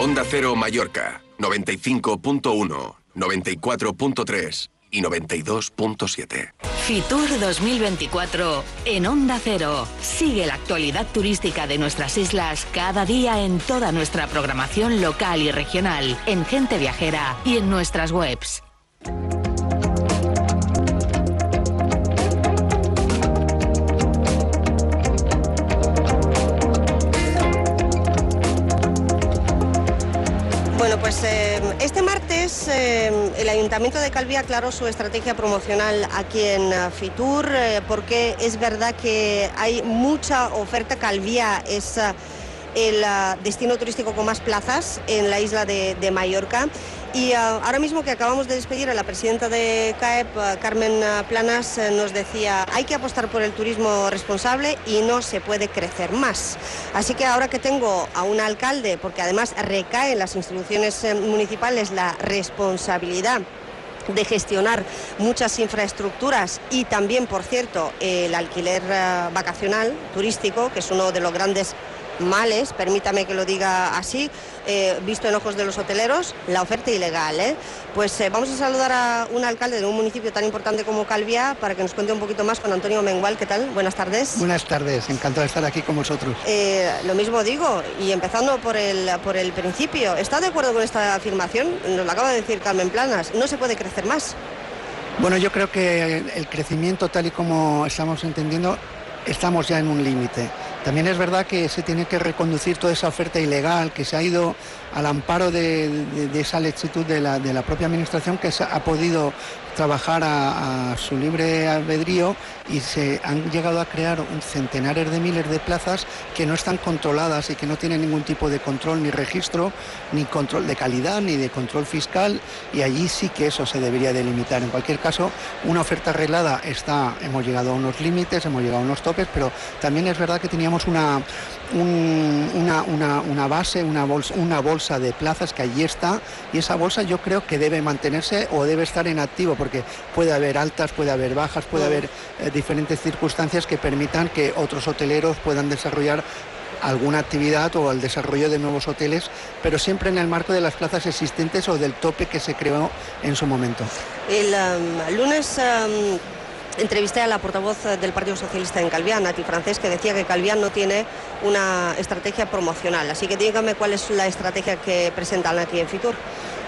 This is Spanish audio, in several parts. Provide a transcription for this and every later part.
Onda Cero Mallorca, 95.1, 94.3 y 92.7. Fitur 2024 en Onda Cero. Sigue la actualidad turística de nuestras islas cada día en toda nuestra programación local y regional, en Gente Viajera y en nuestras webs. Pues eh, este martes eh, el Ayuntamiento de Calvi aclaró su estrategia promocional aquí en eh, Fitur, eh, porque es verdad que hay mucha oferta. Calvía es eh, el destino turístico con más plazas en la isla de Mallorca. Y eh, ahora mismo que acabamos de despedir a la presidenta de CAEP, eh, Carmen eh, Planas, nos decía, hay que apostar por el turismo responsable y no se puede crecer más. Así que ahora que tengo a un alcalde, porque además recae en las instituciones municipales la responsabilidad de gestionar muchas infraestructuras y también, por cierto, el alquiler vacacional turístico, que es uno de los grandes males, permítame que lo diga así, eh, visto en ojos de los hoteleros, la oferta ilegal. ¿eh? Pues eh, vamos a saludar a un alcalde de un municipio tan importante como Calviá para que nos cuente un poquito más con Antonio Mengual. ¿Qué tal? Buenas tardes. Buenas tardes, encantado de estar aquí con vosotros. Eh, lo mismo digo, y empezando por el, por el principio, ¿está de acuerdo con esta afirmación? Nos lo acaba de decir Carmen Planas, no se puede crecer más. Bueno, yo creo que el crecimiento tal y como estamos entendiendo, estamos ya en un límite. También es verdad que se tiene que reconducir toda esa oferta ilegal que se ha ido al amparo de, esa lechitud de la, de la propia administración que se ha podido trabajar a, su libre albedrío y se han llegado a crear un centenares de miles de plazas que no están controladas y que no tienen ningún tipo de control ni registro, ni control de calidad, ni de control fiscal y allí sí que eso se debería delimitar. En cualquier caso, una oferta arreglada está, hemos llegado a unos límites, hemos llegado a unos topes, pero también es verdad que teníamos una, un- una, una- una base, una bolsa, una bolsa de plazas que allí está y esa bolsa yo creo que debe mantenerse o debe estar en activo porque puede haber altas, puede haber bajas, puede haber eh, diferentes circunstancias que permitan que otros hoteleros puedan desarrollar alguna actividad o el desarrollo de nuevos hoteles, pero siempre en el marco de las plazas existentes o del tope que se creó en su momento. El um, lunes um, entrevisté a la portavoz eh, del Partido Socialista en Calvián, Nati Francés, que decía que Calvián no tiene una estrategia promocional. Así que dígame cuál es la estrategia que presentan aquí en Fitur.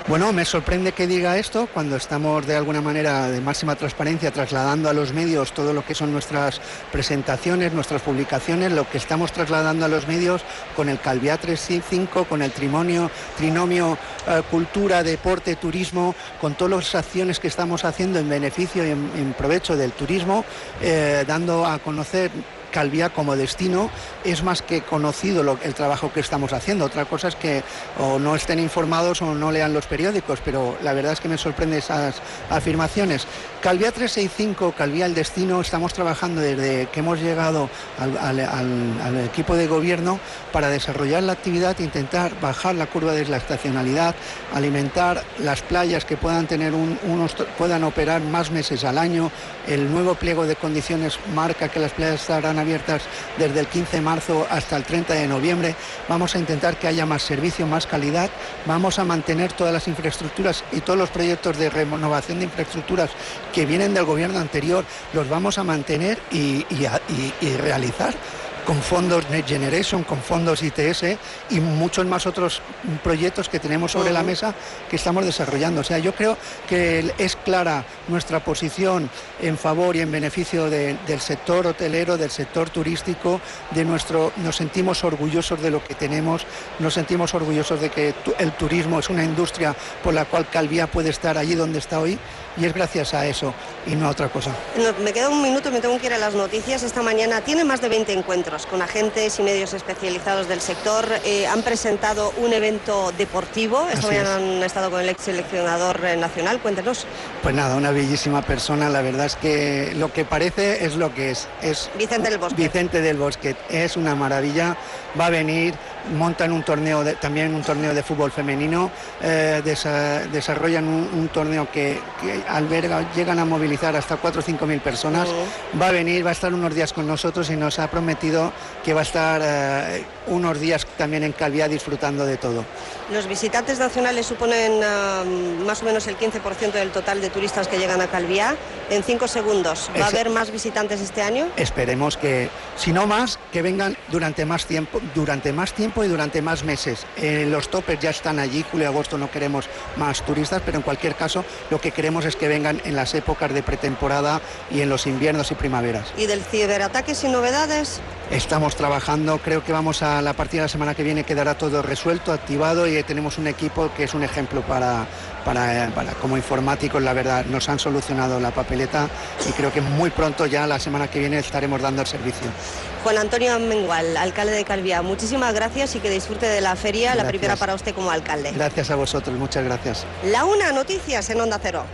Bueno, me sorprende que diga esto cuando estamos de alguna manera de máxima transparencia trasladando a los medios todo lo que son nuestras presentaciones, nuestras publicaciones, lo que estamos trasladando a los medios con el Calviá 35, con el trimonio, trinomio eh, cultura, deporte, turismo, con todas las acciones que estamos haciendo en beneficio y en, provecho del turismo, eh, dando a conocer Calviá como destino es más que conocido el trabajo que estamos haciendo. Otra cosa es que o no estén informados o no lean los periódicos, pero la verdad es que me sorprende esas afirmaciones. Calviá 365, Calviá el destino, estamos trabajando desde que hemos llegado al, equipo de gobierno para desarrollar la actividad, intentar bajar la curva de la estacionalidad, alimentar las playas que puedan tener un- unos puedan operar más meses al año. El nuevo pliego de condiciones marca que las playas estarán abiertas desde el 15 de marzo hasta el 30 de noviembre. Vamos a intentar que haya más servicio, más calidad. Vamos a mantener todas las infraestructuras y todos los proyectos de renovación de infraestructuras que vienen del gobierno anterior, los vamos a mantener y, y y realizar con fondos Next Generation, con fondos ITS y muchos más otros proyectos que tenemos sobre la mesa que estamos desarrollando. O sea, yo creo que es clara nuestra posición en favor y en beneficio de- del sector hotelero, del sector turístico, de nuestro, nos sentimos orgullosos de lo que tenemos, nos sentimos orgullosos de que tu- el turismo es una industria por la cual Calvía puede estar allí donde está hoy y es gracias a eso y no a otra cosa. No, me queda un minuto y me tengo que ir a las noticias. Esta mañana tiene más de 20 encuentros con agentes y medios especializados del sector. Eh, han presentado un evento deportivo. Esta Así mañana han estado con el ex seleccionador eh, nacional. Cuéntenos. Pues nada, una bellísima persona, la verdad es que lo que parece es lo que es. Es Vicente del Bosque. Vicente del Bosque, es una maravilla, va a venir, montan un torneo de, también un torneo de fútbol femenino, eh, desa- desarrollan un, un torneo que, que alberga, llegan a movilizar hasta 4 o 5 mil personas. Va a venir, va a estar unos días con nosotros y nos ha prometido que va a estar eh, unos días también en Calviá disfrutando de todo. Los visitantes nacionales suponen ah, más o menos el 15% del total de turistas que llegan a Calviá. En cinco segundos, ¿va a haber más visitantes este año? Esperemos que, si no más, que vengan durante más tiempo, durante más tiempo y durante más meses. Eh, los topes ya están allí, julio y agosto no queremos más turistas, pero en cualquier caso lo que queremos es que vengan en las épocas de pretemporada y en los inviernos y primaveras. ¿Y del ciberataque sin novedades? Estamos trabajando, creo que vamos a la partida de la semana que viene quedará todo resuelto, activado y tenemos un equipo que es un ejemplo para, para, para- como informáticos, la verdad, nos han solucionado la papeleta y creo que muy pronto ya la semana que viene estaremos dando el servicio. Juan Antonio Mengual, alcalde de Calviá, muchísimas gracias y que disfrute de la feria, la primera para usted como alcalde. Gracias a vosotros, muchas gracias. La una, noticias en Onda Cero.